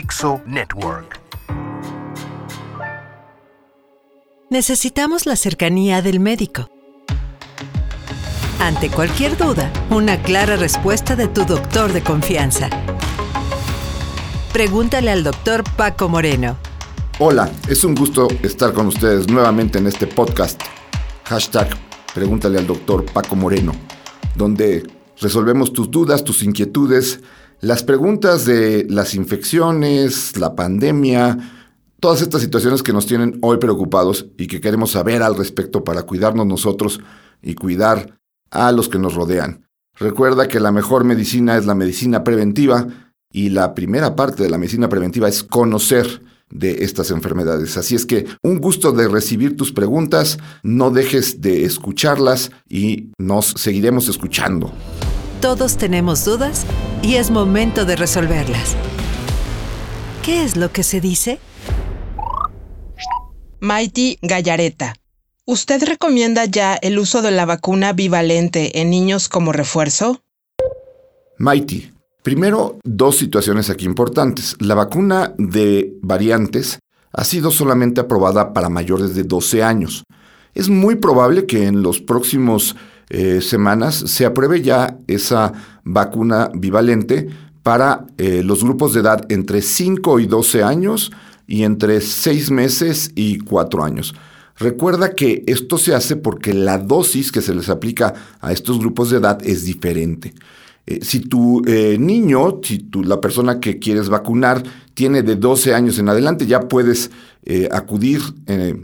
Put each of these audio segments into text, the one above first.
Dixo Network. Necesitamos la cercanía del médico. Ante cualquier duda, una clara respuesta de tu doctor de confianza. Pregúntale al doctor Paco Moreno. Hola, es un gusto estar con ustedes nuevamente en este podcast. Hashtag Pregúntale al doctor Paco Moreno, donde resolvemos tus dudas, tus inquietudes, las preguntas de las infecciones, la pandemia, todas estas situaciones que nos tienen hoy preocupados y que queremos saber al respecto para cuidarnos nosotros y cuidar a los que nos rodean. Recuerda que la mejor medicina es la medicina preventiva y la primera parte de la medicina preventiva es conocer de estas enfermedades. Así es que un gusto de recibir tus preguntas, no dejes de escucharlas y nos seguiremos escuchando. Todos tenemos dudas y es momento de resolverlas. ¿Qué es lo que se dice? Mighty Gallareta. ¿Usted recomienda ya el uso de la vacuna bivalente en niños como refuerzo? Mighty, primero dos situaciones aquí importantes. La vacuna de variantes ha sido solamente aprobada para mayores de 12 años. Es muy probable que en los próximos eh, semanas se apruebe ya esa vacuna bivalente para eh, los grupos de edad entre 5 y 12 años y entre 6 meses y 4 años. Recuerda que esto se hace porque la dosis que se les aplica a estos grupos de edad es diferente. Eh, si tu niño, si tu, la persona que quieres vacunar tiene de 12 años en adelante, ya puedes acudir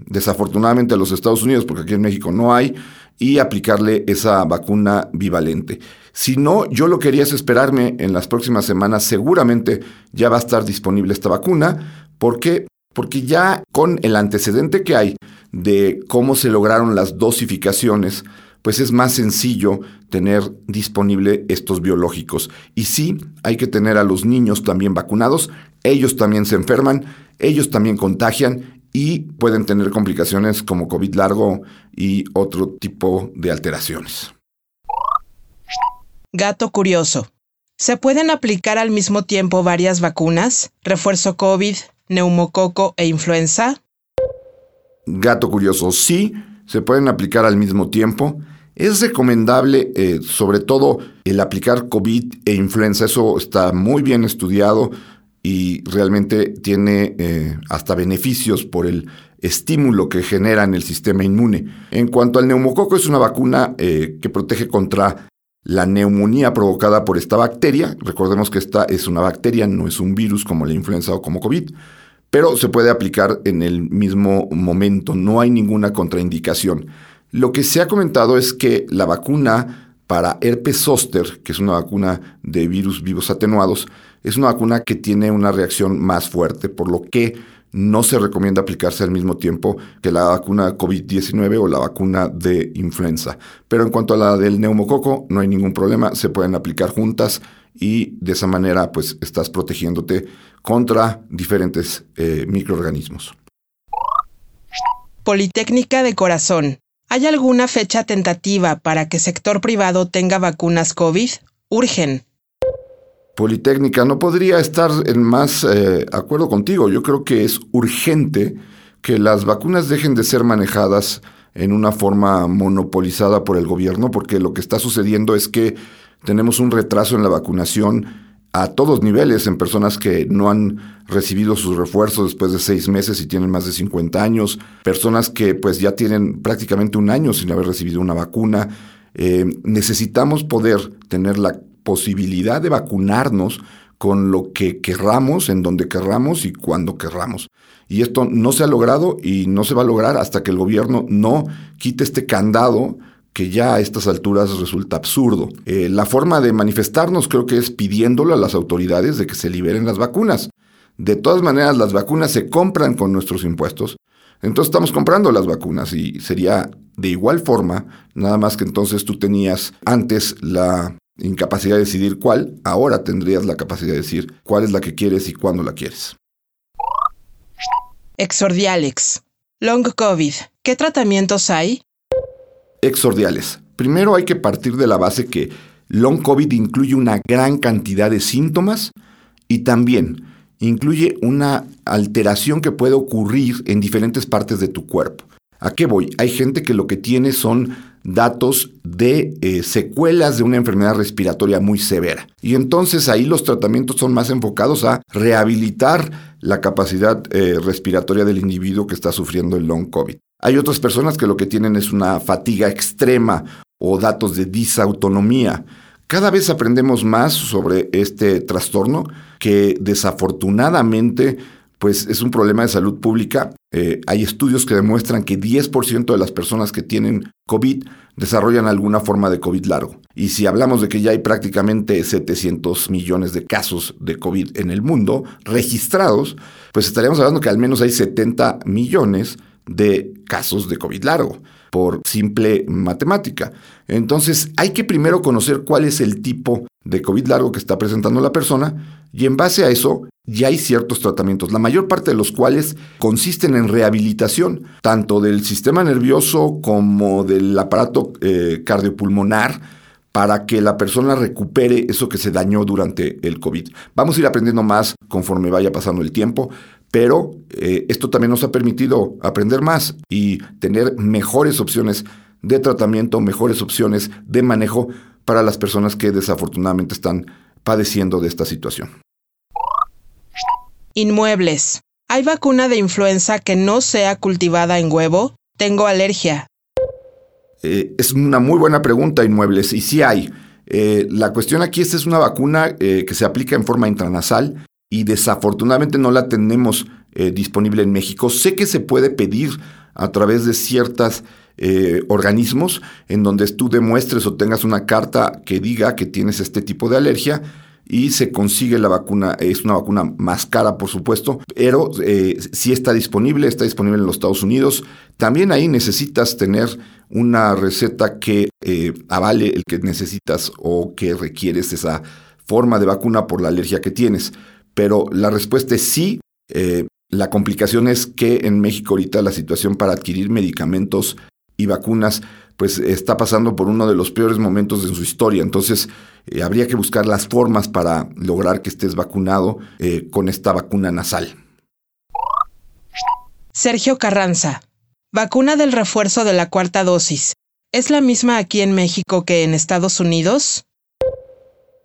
desafortunadamente a los Estados Unidos, porque aquí en México no hay, y aplicarle esa vacuna bivalente. Si no, yo lo quería es esperarme en las próximas semanas, seguramente ya va a estar disponible esta vacuna. ¿Por qué? Porque ya con el antecedente que hay de cómo se lograron las dosificaciones, pues es más sencillo tener disponible estos biológicos. Y sí, hay que tener a los niños también vacunados, ellos también se enferman, ellos también contagian y pueden tener complicaciones como COVID largo y otro tipo de alteraciones. Gato curioso. ¿Se pueden aplicar al mismo tiempo varias vacunas? ¿Refuerzo COVID, neumococo e influenza? Gato curioso, sí, se pueden aplicar al mismo tiempo. Es recomendable, eh, sobre todo, el aplicar COVID e influenza. Eso está muy bien estudiado y realmente tiene eh, hasta beneficios por el estímulo que genera en el sistema inmune. En cuanto al neumococo, es una vacuna eh, que protege contra la neumonía provocada por esta bacteria. Recordemos que esta es una bacteria, no es un virus como la influenza o como COVID, pero se puede aplicar en el mismo momento, no hay ninguna contraindicación. Lo que se ha comentado es que la vacuna para herpes zóster, que es una vacuna de virus vivos atenuados, es una vacuna que tiene una reacción más fuerte, por lo que no se recomienda aplicarse al mismo tiempo que la vacuna COVID-19 o la vacuna de influenza. Pero en cuanto a la del neumococo, no hay ningún problema, se pueden aplicar juntas y de esa manera pues estás protegiéndote contra diferentes eh, microorganismos. Politécnica de Corazón. ¿Hay alguna fecha tentativa para que sector privado tenga vacunas COVID? Urgen. Politécnica, no podría estar en más eh, acuerdo contigo. Yo creo que es urgente que las vacunas dejen de ser manejadas en una forma monopolizada por el gobierno, porque lo que está sucediendo es que tenemos un retraso en la vacunación a todos niveles, en personas que no han recibido sus refuerzos después de seis meses y tienen más de 50 años, personas que pues ya tienen prácticamente un año sin haber recibido una vacuna. Eh, necesitamos poder tener la posibilidad de vacunarnos con lo que querramos, en donde querramos y cuando querramos. Y esto no se ha logrado y no se va a lograr hasta que el gobierno no quite este candado que ya a estas alturas resulta absurdo. Eh, la forma de manifestarnos creo que es pidiéndole a las autoridades de que se liberen las vacunas. De todas maneras, las vacunas se compran con nuestros impuestos. Entonces estamos comprando las vacunas y sería de igual forma, nada más que entonces tú tenías antes la incapacidad de decidir cuál, ahora tendrías la capacidad de decir cuál es la que quieres y cuándo la quieres. Exordialex. Long COVID. ¿Qué tratamientos hay? Exordiales. Primero hay que partir de la base que long COVID incluye una gran cantidad de síntomas y también incluye una alteración que puede ocurrir en diferentes partes de tu cuerpo. ¿A qué voy? Hay gente que lo que tiene son datos de eh, secuelas de una enfermedad respiratoria muy severa. Y entonces ahí los tratamientos son más enfocados a rehabilitar la capacidad eh, respiratoria del individuo que está sufriendo el long COVID. Hay otras personas que lo que tienen es una fatiga extrema o datos de disautonomía. Cada vez aprendemos más sobre este trastorno que desafortunadamente pues es un problema de salud pública. Eh, hay estudios que demuestran que 10% de las personas que tienen COVID desarrollan alguna forma de COVID largo. Y si hablamos de que ya hay prácticamente 700 millones de casos de COVID en el mundo registrados, pues estaríamos hablando que al menos hay 70 millones de casos de COVID largo por simple matemática. Entonces hay que primero conocer cuál es el tipo de COVID largo que está presentando la persona y en base a eso ya hay ciertos tratamientos, la mayor parte de los cuales consisten en rehabilitación, tanto del sistema nervioso como del aparato eh, cardiopulmonar, para que la persona recupere eso que se dañó durante el COVID. Vamos a ir aprendiendo más conforme vaya pasando el tiempo, pero eh, esto también nos ha permitido aprender más y tener mejores opciones de tratamiento, mejores opciones de manejo para las personas que desafortunadamente están padeciendo de esta situación. Inmuebles. ¿Hay vacuna de influenza que no sea cultivada en huevo? Tengo alergia. Eh, es una muy buena pregunta, Inmuebles, y sí hay. Eh, la cuestión aquí es, es una vacuna eh, que se aplica en forma intranasal y desafortunadamente no la tenemos disponible en México. Sé que se puede pedir a través de ciertos organismos en donde tú demuestres o tengas una carta que diga que tienes este tipo de alergia y se consigue la vacuna. Es una vacuna más cara, por supuesto, pero eh, sí está disponible, está disponible en los Estados Unidos. También ahí necesitas tener una receta que eh, avale el que necesitas o que requieres esa forma de vacuna por la alergia que tienes. Pero la respuesta es sí. Eh, la complicación es que en México ahorita la situación para adquirir medicamentos y vacunas pues está pasando por uno de los peores momentos de su historia. Entonces, eh, habría que buscar las formas para lograr que estés vacunado eh, con esta vacuna nasal. Sergio Carranza. Vacuna del refuerzo de la cuarta dosis. ¿Es la misma aquí en México que en Estados Unidos?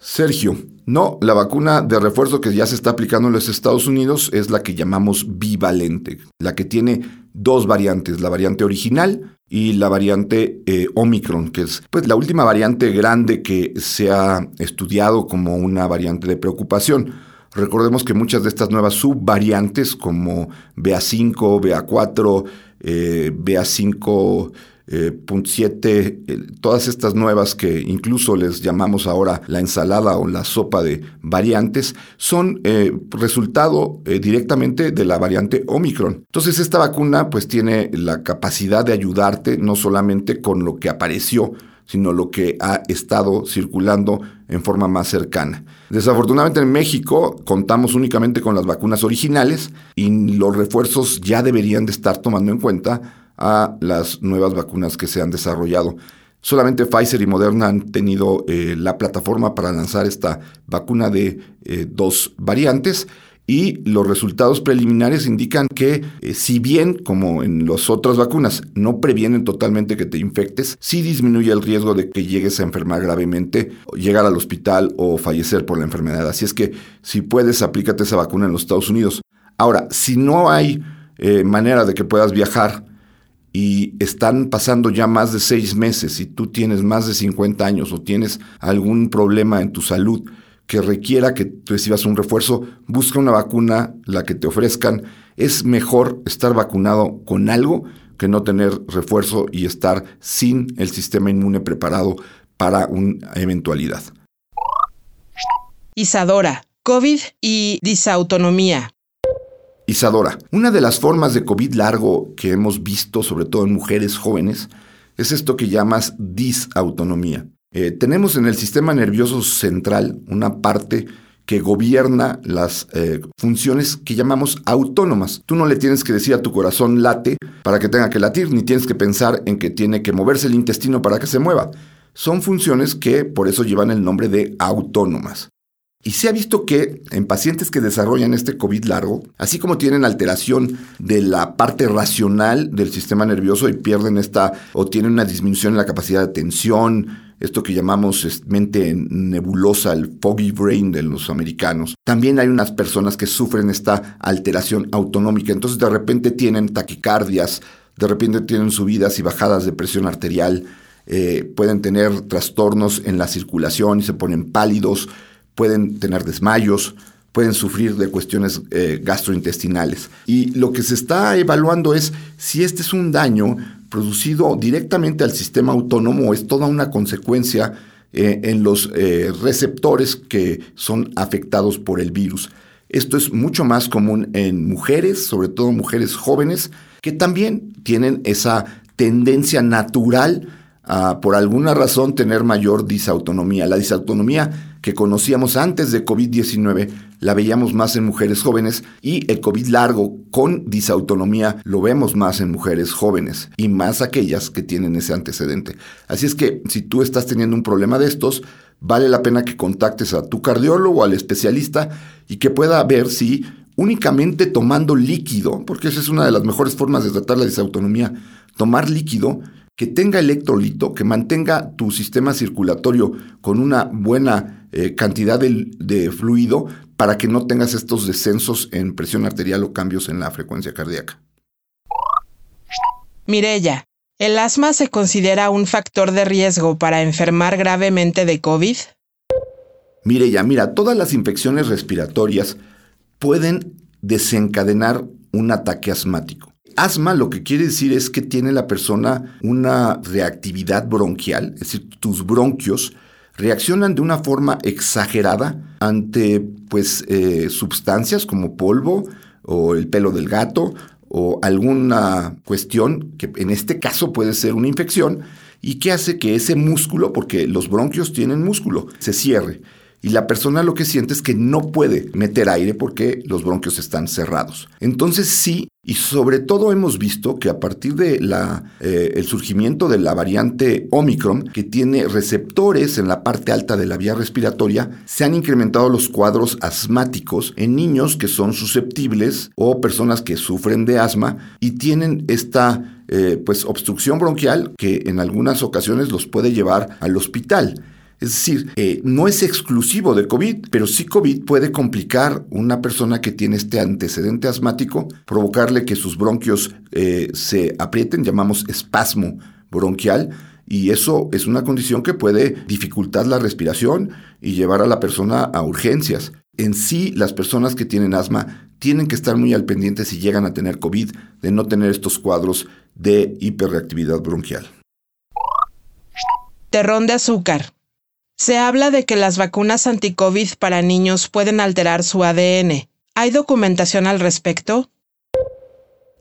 Sergio, no, la vacuna de refuerzo que ya se está aplicando en los Estados Unidos es la que llamamos bivalente, la que tiene dos variantes, la variante original y la variante eh, Omicron, que es pues, la última variante grande que se ha estudiado como una variante de preocupación. Recordemos que muchas de estas nuevas subvariantes como BA5, BA4, eh, BA5 eh, todas estas nuevas que incluso les llamamos ahora la ensalada o la sopa de variantes, son eh, resultado eh, directamente de la variante Omicron. Entonces esta vacuna pues tiene la capacidad de ayudarte no solamente con lo que apareció, sino lo que ha estado circulando en forma más cercana. Desafortunadamente en México contamos únicamente con las vacunas originales y los refuerzos ya deberían de estar tomando en cuenta a las nuevas vacunas que se han desarrollado. Solamente Pfizer y Moderna han tenido eh, la plataforma para lanzar esta vacuna de eh, dos variantes y los resultados preliminares indican que eh, si bien como en las otras vacunas no previenen totalmente que te infectes, sí disminuye el riesgo de que llegues a enfermar gravemente, llegar al hospital o fallecer por la enfermedad. Así es que si puedes, aplícate esa vacuna en los Estados Unidos. Ahora, si no hay manera de que puedas viajar y están pasando ya más de seis meses y tú tienes más de 50 años o tienes algún problema en tu salud que requiera que recibas un refuerzo, busca una vacuna, la que te ofrezcan. Es mejor estar vacunado con algo que no tener refuerzo y estar sin el sistema inmune preparado para una eventualidad. Isadora, COVID y disautonomía. Isadora, una de las formas de COVID largo que hemos visto, sobre todo en mujeres jóvenes, es esto que llamas disautonomía. Eh, tenemos en el sistema nervioso central una parte que gobierna las eh, funciones que llamamos autónomas. Tú no le tienes que decir a tu corazón late para que tenga que latir, ni tienes que pensar en que tiene que moverse el intestino para que se mueva. Son funciones que por eso llevan el nombre de autónomas. Y se ha visto que en pacientes que desarrollan este COVID largo, así como tienen alteración de la parte racional del sistema nervioso y pierden esta o tienen una disminución en la capacidad de atención, esto que llamamos mente nebulosa, el foggy brain de los americanos. También hay unas personas que sufren esta alteración autonómica, entonces de repente tienen taquicardias, de repente tienen subidas y bajadas de presión arterial, eh, pueden tener trastornos en la circulación y se ponen pálidos, pueden tener desmayos, pueden sufrir de cuestiones eh, gastrointestinales. Y lo que se está evaluando es si este es un daño producido directamente al sistema autónomo o es toda una consecuencia eh, en los eh, receptores que son afectados por el virus. Esto es mucho más común en mujeres, sobre todo mujeres jóvenes, que también tienen esa tendencia natural a, por alguna razón, tener mayor disautonomía. La disautonomía que conocíamos antes de COVID-19 la veíamos más en mujeres jóvenes y el COVID largo con disautonomía lo vemos más en mujeres jóvenes y más aquellas que tienen ese antecedente. Así es que si tú estás teniendo un problema de estos, vale la pena que contactes a tu cardiólogo, al especialista y que pueda ver si únicamente tomando líquido, porque esa es una de las mejores formas de tratar la disautonomía, tomar líquido que tenga electrolito, que mantenga tu sistema circulatorio con una buena eh, cantidad de, fluido para que no tengas estos descensos en presión arterial o cambios en la frecuencia cardíaca. Mirella, ¿el asma se considera un factor de riesgo para enfermar gravemente de COVID? Mirella, mira, todas las infecciones respiratorias pueden desencadenar un ataque asmático. Asma lo que quiere decir es que tiene la persona una reactividad bronquial, es decir, tus bronquios reaccionan de una forma exagerada ante pues eh, sustancias como polvo o el pelo del gato o alguna cuestión que en este caso puede ser una infección y que hace que ese músculo, porque los bronquios tienen músculo, se cierre y la persona lo que siente es que no puede meter aire porque los bronquios están cerrados. Entonces sí, y sobre todo hemos visto que a partir del eh, surgimiento de la variante Omicron, que tiene receptores en la parte alta de la vía respiratoria, se han incrementado los cuadros asmáticos en niños que son susceptibles o personas que sufren de asma y tienen esta eh, pues obstrucción bronquial que en algunas ocasiones los puede llevar al hospital. Es decir, eh, no es exclusivo de COVID, pero sí COVID puede complicar una persona que tiene este antecedente asmático, provocarle que sus bronquios eh, se aprieten, llamamos espasmo bronquial, y eso es una condición que puede dificultar la respiración y llevar a la persona a urgencias. En sí, las personas que tienen asma tienen que estar muy al pendiente si llegan a tener COVID de no tener estos cuadros de hiperreactividad bronquial. Terrón de azúcar. Se habla de que las vacunas anti-COVID para niños pueden alterar su ADN. ¿Hay documentación al respecto?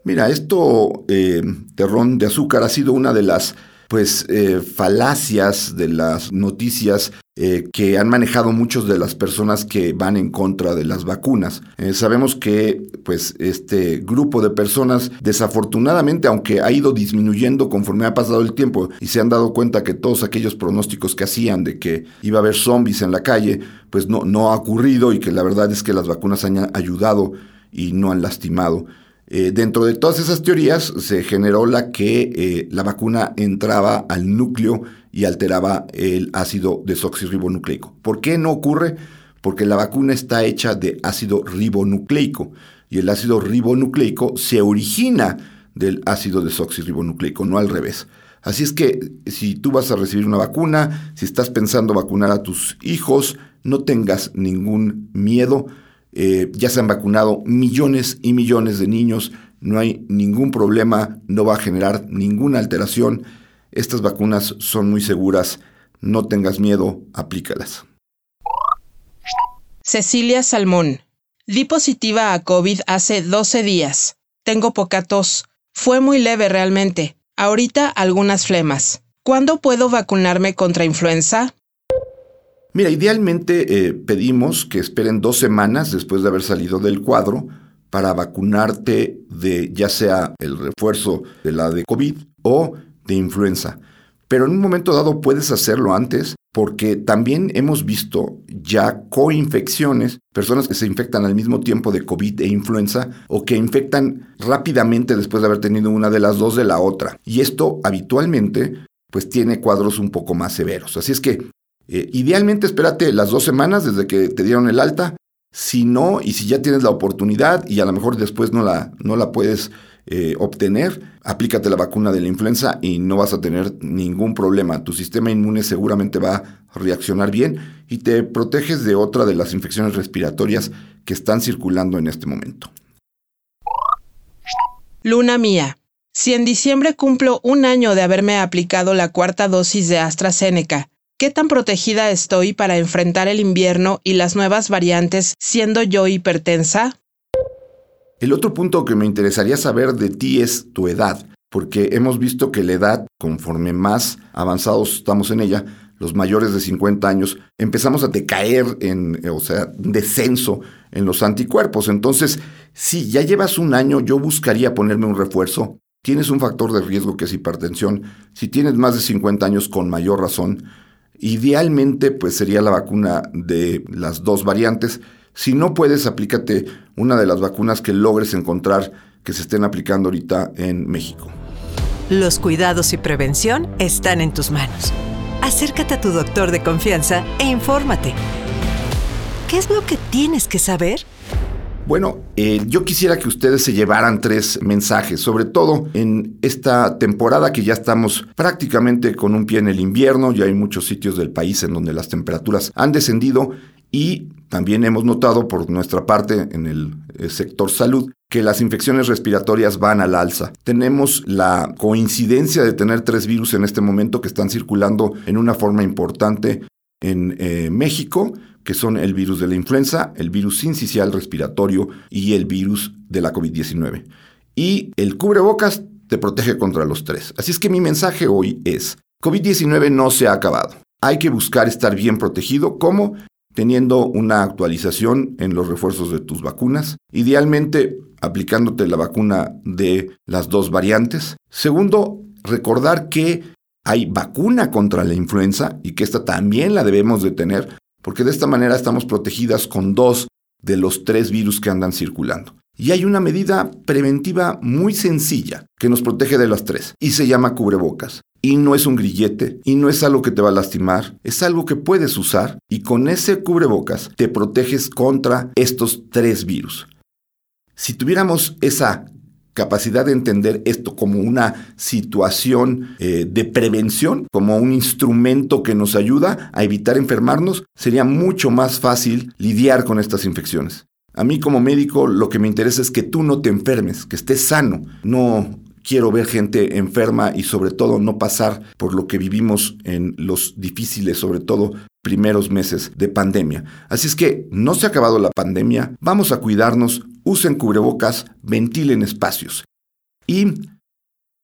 Mira, esto, eh, terrón de azúcar, ha sido una de las pues eh, falacias de las noticias eh, que han manejado muchos de las personas que van en contra de las vacunas. Eh, sabemos que pues este grupo de personas desafortunadamente aunque ha ido disminuyendo conforme ha pasado el tiempo y se han dado cuenta que todos aquellos pronósticos que hacían de que iba a haber zombies en la calle pues no, no ha ocurrido y que la verdad es que las vacunas han ayudado y no han lastimado. Eh, dentro de todas esas teorías se generó la que la vacuna entraba al núcleo y alteraba el ácido desoxirribonucleico. ¿Por qué no ocurre? Porque la vacuna está hecha de ácido ribonucleico y el ácido ribonucleico se origina del ácido desoxirribonucleico, no al revés. Así es que si tú vas a recibir una vacuna, si estás pensando vacunar a tus hijos, no tengas ningún miedo eh, ya se han vacunado millones y millones de niños, no hay ningún problema, no va a generar ninguna alteración. Estas vacunas son muy seguras, no tengas miedo, aplícalas. Cecilia Salmón. Di positiva a COVID hace 12 días. Tengo poca tos. Fue muy leve realmente. Ahorita algunas flemas. ¿Cuándo puedo vacunarme contra influenza? Mira, idealmente eh, pedimos que esperen dos semanas después de haber salido del cuadro para vacunarte de ya sea el refuerzo de la de COVID o de influenza. Pero en un momento dado puedes hacerlo antes porque también hemos visto ya coinfecciones, personas que se infectan al mismo tiempo de COVID e influenza o que infectan rápidamente después de haber tenido una de las dos de la otra. Y esto habitualmente pues tiene cuadros un poco más severos. Así es que eh, idealmente espérate las dos semanas desde que te dieron el alta. Si no, y si ya tienes la oportunidad y a lo mejor después no la, no la puedes eh, obtener, aplícate la vacuna de la influenza y no vas a tener ningún problema. Tu sistema inmune seguramente va a reaccionar bien y te proteges de otra de las infecciones respiratorias que están circulando en este momento. Luna mía, si en diciembre cumplo un año de haberme aplicado la cuarta dosis de AstraZeneca, ¿qué tan protegida estoy para enfrentar el invierno y las nuevas variantes siendo yo hipertensa? El otro punto que me interesaría saber de ti es tu edad, porque hemos visto que la edad, conforme más avanzados estamos en ella, los mayores de 50 años, empezamos a decaer en, o sea, descenso en los anticuerpos. Entonces, si ya llevas un año, yo buscaría ponerme un refuerzo. Tienes un factor de riesgo que es hipertensión. Si tienes más de 50 años, con mayor razón. Idealmente, pues sería la vacuna de las dos variantes. Si no puedes, aplícate una de las vacunas que logres encontrar que se estén aplicando ahorita en México. Los cuidados y prevención están en tus manos. Acércate a tu doctor de confianza e infórmate. ¿Qué es lo que tienes que saber? Bueno, eh, yo quisiera que ustedes se llevaran tres mensajes, sobre todo en esta temporada que ya estamos prácticamente con un pie en el invierno, ya hay muchos sitios del país en donde las temperaturas han descendido y también hemos notado por nuestra parte en el eh, sector salud que las infecciones respiratorias van al alza. Tenemos la coincidencia de tener tres virus en este momento que están circulando en una forma importante en eh, México, que son el virus de la influenza, el virus sincicial respiratorio y el virus de la COVID-19. Y el cubrebocas te protege contra los tres. Así es que mi mensaje hoy es, COVID-19 no se ha acabado. Hay que buscar estar bien protegido. ¿Cómo? Teniendo una actualización en los refuerzos de tus vacunas, idealmente aplicándote la vacuna de las dos variantes. Segundo, recordar que hay vacuna contra la influenza y que esta también la debemos de tener, porque de esta manera estamos protegidas con dos de los tres virus que andan circulando. Y hay una medida preventiva muy sencilla que nos protege de las tres y se llama cubrebocas. Y no es un grillete, y no es algo que te va a lastimar, es algo que puedes usar y con ese cubrebocas te proteges contra estos tres virus. Si tuviéramos esa capacidad de entender esto como una situación eh, de prevención, como un instrumento que nos ayuda a evitar enfermarnos, sería mucho más fácil lidiar con estas infecciones. A mí como médico lo que me interesa es que tú no te enfermes, que estés sano, no quiero ver gente enferma y sobre todo no pasar por lo que vivimos en los difíciles, sobre todo primeros meses de pandemia. Así es que no se ha acabado la pandemia, vamos a cuidarnos, usen cubrebocas, ventilen espacios. Y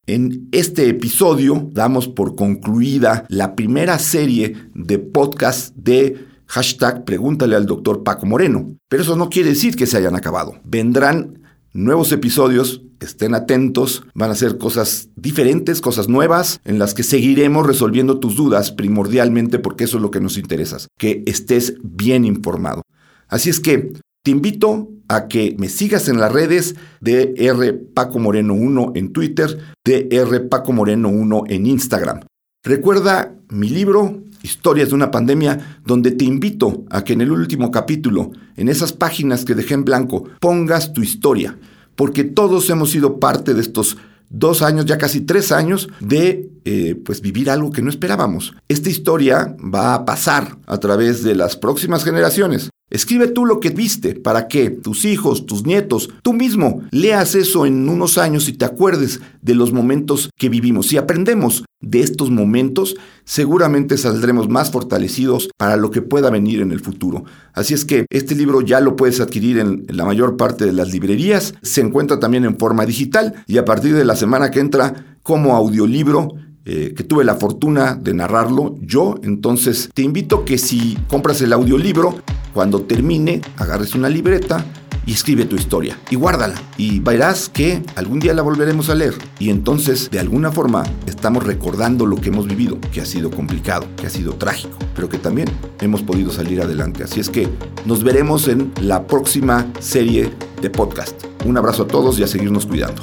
en este episodio damos por concluida la primera serie de podcast de hashtag Pregúntale al doctor Paco Moreno. Pero eso no quiere decir que se hayan acabado. Vendrán nuevos episodios, estén atentos, van a ser cosas diferentes, cosas nuevas, en las que seguiremos resolviendo tus dudas primordialmente porque eso es lo que nos interesa, que estés bien informado. Así es que te invito a que me sigas en las redes de R Paco Moreno 1 en Twitter, de R Paco Moreno 1 en Instagram. Recuerda mi libro, Historias de una pandemia, donde te invito a que en el último capítulo, en esas páginas que dejé en blanco, pongas tu historia, porque todos hemos sido parte de estos dos años, ya casi tres años, de eh, pues vivir algo que no esperábamos. Esta historia va a pasar a través de las próximas generaciones. Escribe tú lo que viste para que tus hijos, tus nietos, tú mismo leas eso en unos años y te acuerdes de los momentos que vivimos. Si aprendemos de estos momentos, seguramente saldremos más fortalecidos para lo que pueda venir en el futuro. Así es que este libro ya lo puedes adquirir en la mayor parte de las librerías, se encuentra también en forma digital y a partir de la semana que entra como audiolibro eh, que tuve la fortuna de narrarlo yo. Entonces te invito que si compras el audiolibro, cuando termine, agarres una libreta, y escribe tu historia y guárdala. Y verás que algún día la volveremos a leer. Y entonces, de alguna forma, estamos recordando lo que hemos vivido, que ha sido complicado, que ha sido trágico, pero que también hemos podido salir adelante. Así es que nos veremos en la próxima serie de podcast. Un abrazo a todos y a seguirnos cuidando.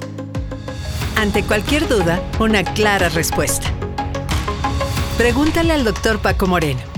Ante cualquier duda, una clara respuesta. Pregúntale al doctor Paco Moreno.